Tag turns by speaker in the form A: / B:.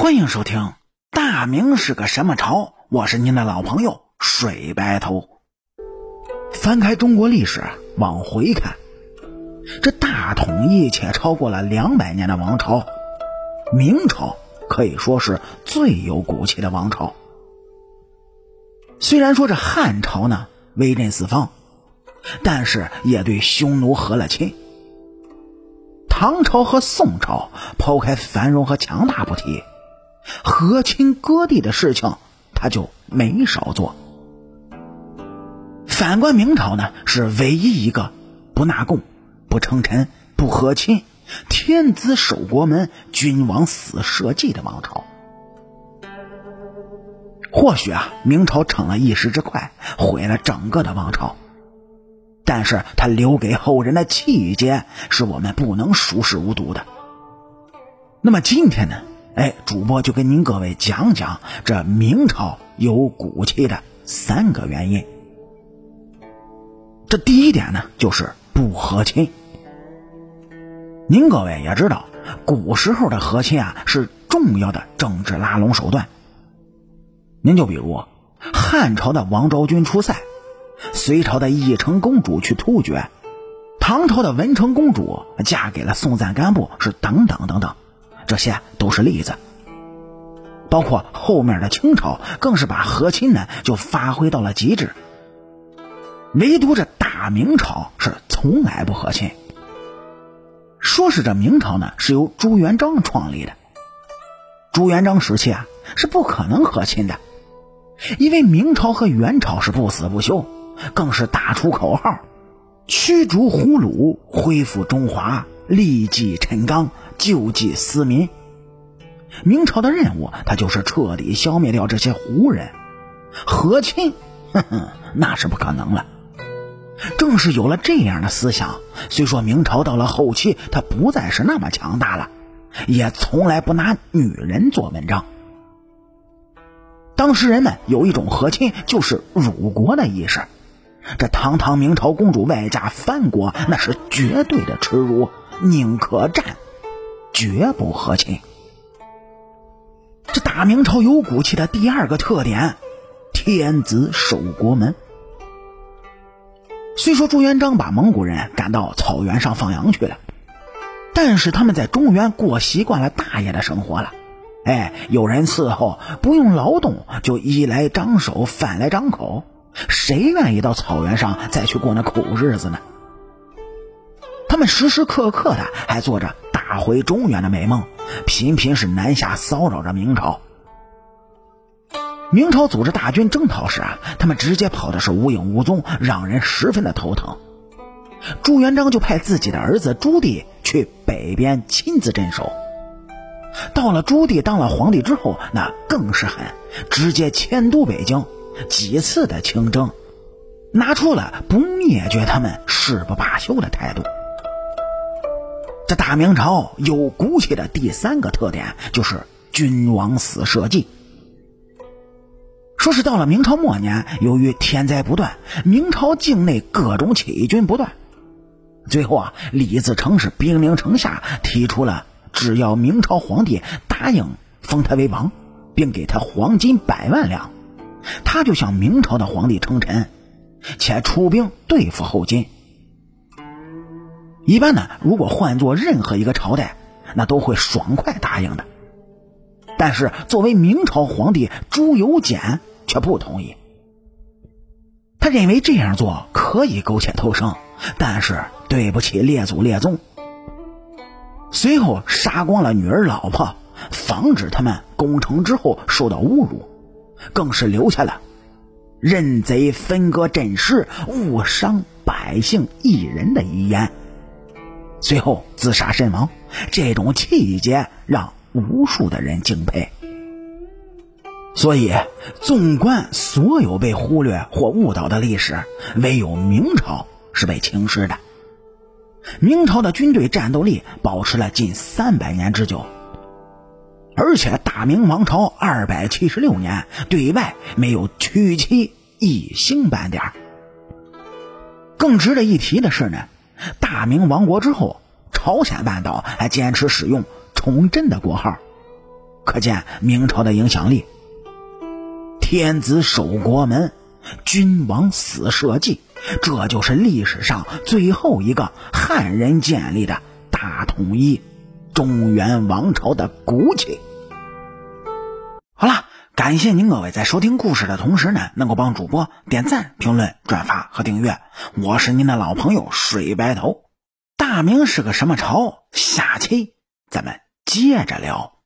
A: 欢迎收听《大明是个什么朝》，我是您的老朋友水白头。翻开中国历史，往回看，这大统一且超过了两百年的王朝，明朝可以说是最有骨气的王朝。虽然说这汉朝呢威震四方，但是也对匈奴和了亲。唐朝和宋朝抛开繁荣和强大不提，和亲割地的事情他就没少做。反观明朝呢，是唯一一个不纳贡、不称臣、不和亲、天子守国门、君王死社稷的王朝。或许啊，明朝逞了一时之快，毁了整个的王朝。但是他留给后人的气节，是我们不能熟视无睹的。那么今天呢？哎，主播就跟您各位讲讲这明朝有骨气的三个原因。这第一点呢，就是不和亲。您各位也知道，古时候的和亲啊，是重要的政治拉拢手段。您就比如汉朝的王昭君出塞。隋朝的义成公主去突厥，唐朝的文成公主嫁给了宋赞干布，是等等等等，这些都是例子。包括后面的清朝，更是把和亲呢就发挥到了极致。唯独这大明朝是从来不和亲。说是这明朝呢是由朱元璋创立的，朱元璋时期啊是不可能和亲的，因为明朝和元朝是不死不休。更是打出口号：驱逐胡虏，恢复中华，立继陈纲，救济私民。明朝的任务，他就是彻底消灭掉这些胡人，和亲，哼哼，那是不可能了。正是有了这样的思想，虽说明朝到了后期，他不再是那么强大了，也从来不拿女人做文章。当时人们有一种和亲，就是辱国的意识。这堂堂明朝公主外嫁藩国，那是绝对的耻辱，宁可战，绝不和亲。这大明朝有骨气的第二个特点，天子守国门。虽说朱元璋把蒙古人赶到草原上放羊去了，但是他们在中原过习惯了大爷的生活了，哎，有人伺候，不用劳动，就衣来张手，饭来张口。谁愿意到草原上再去过那苦日子呢？他们时时刻刻的还做着打回中原的美梦，频频是南下骚扰着明朝。明朝组织大军征讨时啊，他们直接跑的是无影无踪，让人十分的头疼。朱元璋就派自己的儿子朱棣去北边亲自镇守。到了朱棣当了皇帝之后，那更是狠，直接迁都北京。几次的清征，拿出了不灭绝他们誓不罢休的态度。这大明朝有骨气的第三个特点就是君王死社稷。说是到了明朝末年，由于天灾不断，明朝境内各种起义军不断，最后啊，李自成是兵临城下，提出了只要明朝皇帝答应封他为王，并给他黄金百万两。他就向明朝的皇帝称臣，且出兵对付后金。一般呢，如果换做任何一个朝代，那都会爽快答应的。但是作为明朝皇帝朱由检却不同意，他认为这样做可以苟且偷生，但是对不起列祖列宗。随后杀光了女儿老婆，防止他们攻城之后受到侮辱。更是留下了“任贼分割阵势，误伤百姓一人”的遗言，随后自杀身亡。这种气节让无数的人敬佩。所以，纵观所有被忽略或误导的历史，唯有明朝是被轻视的。明朝的军队战斗力保持了近三百年之久。而且大明王朝二百七十六年，对外没有屈其一星半点。更值得一提的是呢，大明亡国之后，朝鲜半岛还坚持使用崇祯的国号，可见明朝的影响力。天子守国门，君王死社稷，这就是历史上最后一个汉人建立的大统一中原王朝的骨气。感谢您各位在收听故事的同时呢，能够帮主播点赞、评论、转发和订阅。我是您的老朋友水白头。大明是个什么朝？下期咱们接着聊。